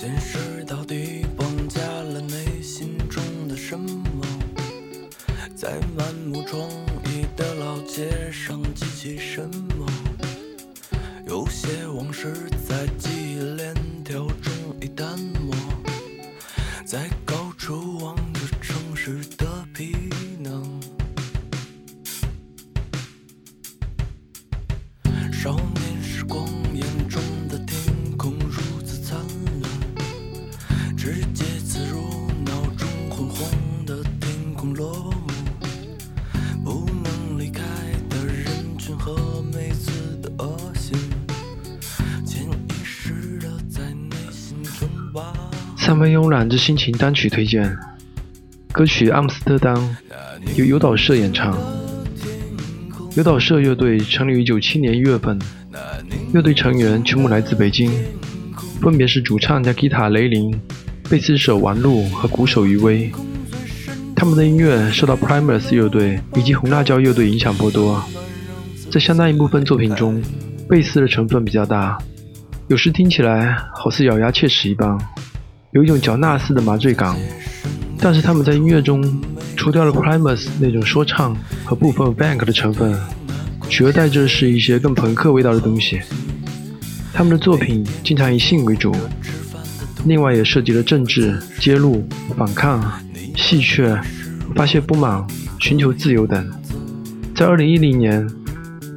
现实到底绑架了内心中的什么？在满目疮痍的老街上记起什么？有些往事在记忆链条中已淡漠，在高处望着城市的皮囊。少年三分慵懒之心情单曲推荐，歌曲《阿姆斯特丹》由诱导社演唱。诱导社乐队成立于九七年一月份，乐队成员全部来自北京，分别是主唱加吉他雷凌、贝斯手王璐和鼓手余威。他们的音乐受到 Primus 乐队以及红辣椒乐队影响颇多，在相当一部分作品中，贝斯的成分比较大，有时听起来好似咬牙切齿一般，有一种嚼纳斯的麻醉感。但是他们在音乐中除掉了 Primus 那种说唱和部分 Bank 的成分，取而代之是一些更朋克味道的东西。他们的作品经常以性为主，另外也涉及了政治、揭露、反抗、戏谑、发泄不满、寻求自由等。在2010年，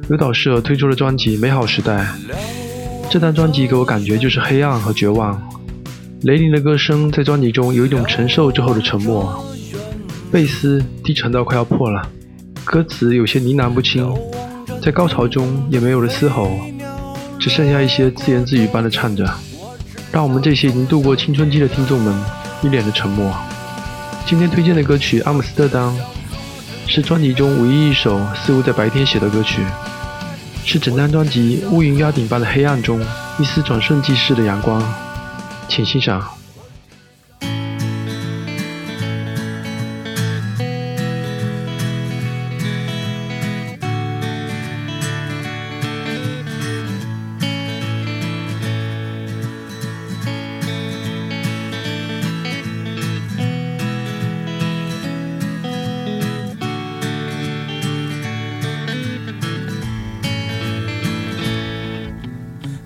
有导社推出了专辑《美好时代》，这张专辑给我感觉就是黑暗和绝望。雷凌的歌声在专辑中有一种承受之后的沉默，贝斯低沉到快要破了，歌词有些呢喃不清，在高潮中也没有了嘶吼，只剩下一些自言自语般的唱着，让我们这些已经度过青春期的听众们一脸的沉默。今天推荐的歌曲《阿姆斯特丹》是专辑中唯一一首似乎在白天写的歌曲，是整张专辑乌云压顶般的黑暗中一丝转瞬即逝的阳光。请欣赏。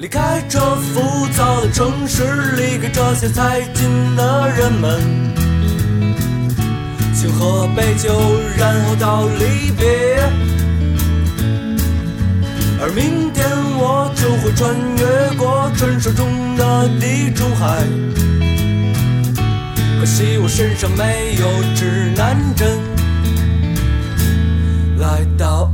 离开这浮躁的城市，离开这些财经的人们，请喝杯酒，然后到离别。而明天我就会穿越过传说中的地中海，可惜我身上没有指南针。来到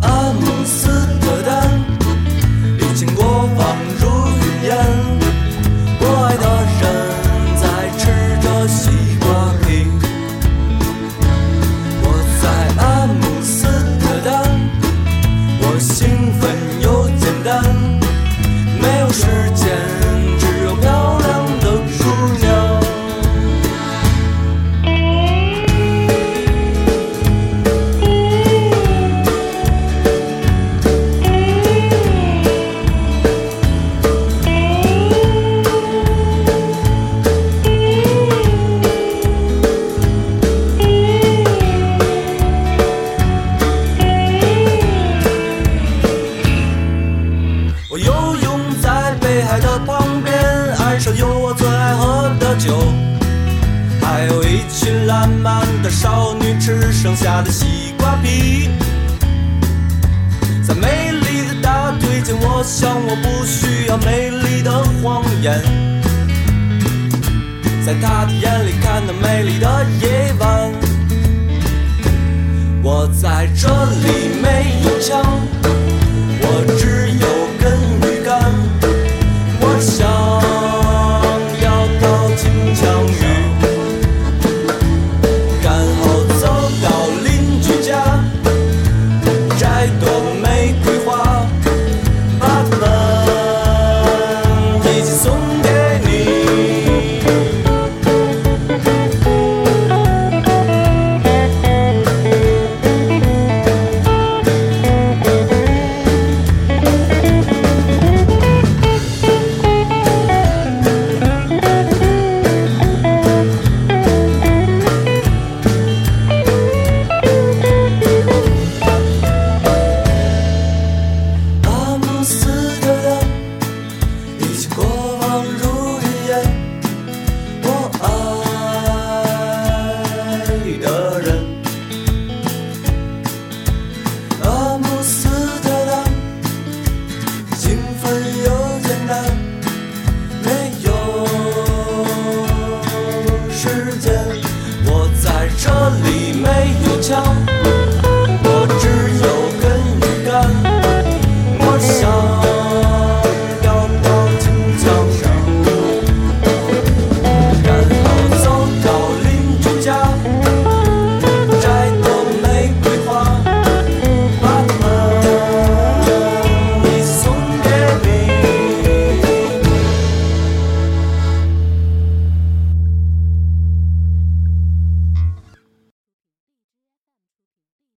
还有一群烂漫的少女吃剩下的西瓜皮。在美丽的大腿间，我想我不需要美丽的谎言。在她的眼里看到美丽的夜晚，我在这里没有枪。